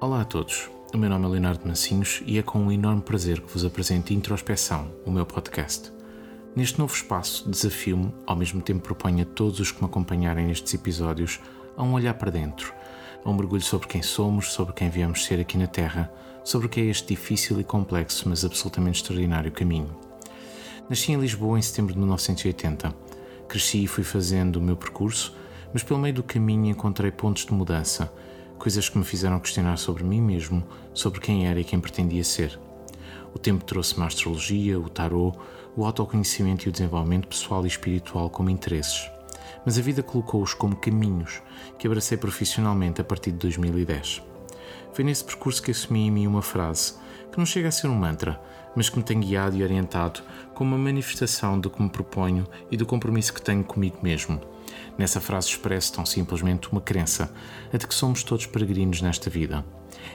Olá a todos, o meu nome é Leonardo Mancinhos e é com um enorme prazer que vos apresento Introspeção, o meu podcast. Neste novo espaço, desafio-me, ao mesmo tempo proponho a todos os que me acompanharem nestes episódios, a um olhar para dentro, a um mergulho sobre quem somos, sobre quem viemos ser aqui na Terra, sobre o que é este difícil e complexo, mas absolutamente extraordinário caminho. Nasci em Lisboa em setembro de 1980. Cresci e fui fazendo o meu percurso, mas pelo meio do caminho encontrei pontos de mudança coisas que me fizeram questionar sobre mim mesmo, sobre quem era e quem pretendia ser. O tempo trouxe-me a astrologia, o tarot, o autoconhecimento e o desenvolvimento pessoal e espiritual como interesses. Mas a vida colocou-os como caminhos que abracei profissionalmente a partir de 2010. Foi nesse percurso que assumi em mim uma frase que não chega a ser um mantra, mas que me tem guiado e orientado como uma manifestação do que me proponho e do compromisso que tenho comigo mesmo Nessa frase expresso tão simplesmente uma crença, a de que somos todos peregrinos nesta vida.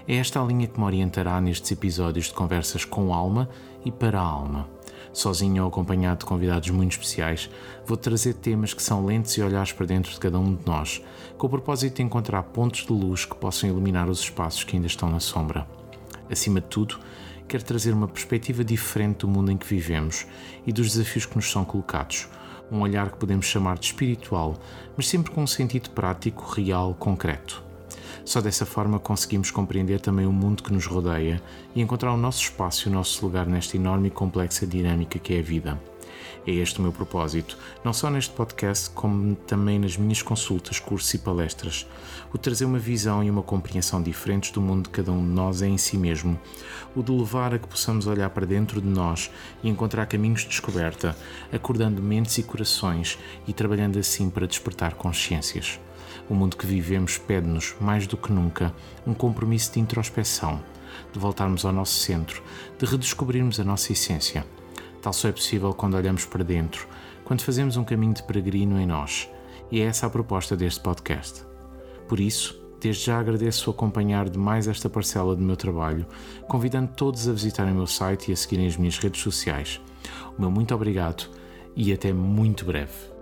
É esta a linha que me orientará nestes episódios de conversas com alma e para a alma. Sozinho ou acompanhado de convidados muito especiais, vou trazer temas que são lentes e olhares para dentro de cada um de nós, com o propósito de encontrar pontos de luz que possam iluminar os espaços que ainda estão na sombra. Acima de tudo, quero trazer uma perspectiva diferente do mundo em que vivemos e dos desafios que nos são colocados um olhar que podemos chamar de espiritual, mas sempre com um sentido prático, real, concreto. Só dessa forma conseguimos compreender também o mundo que nos rodeia e encontrar o nosso espaço e o nosso lugar nesta enorme e complexa dinâmica que é a vida. É este o meu propósito, não só neste podcast, como também nas minhas consultas, cursos e palestras. O trazer uma visão e uma compreensão diferentes do mundo de cada um de nós é em si mesmo. O de levar a que possamos olhar para dentro de nós e encontrar caminhos de descoberta, acordando mentes e corações e trabalhando assim para despertar consciências. O mundo que vivemos pede-nos, mais do que nunca, um compromisso de introspeção, de voltarmos ao nosso centro, de redescobrirmos a nossa essência Tal só é possível quando olhamos para dentro, quando fazemos um caminho de peregrino em nós. E é essa a proposta deste podcast. Por isso, desde já agradeço acompanhar de mais esta parcela do meu trabalho, convidando todos a visitarem o meu site e a seguirem as minhas redes sociais. O meu muito obrigado e até muito breve.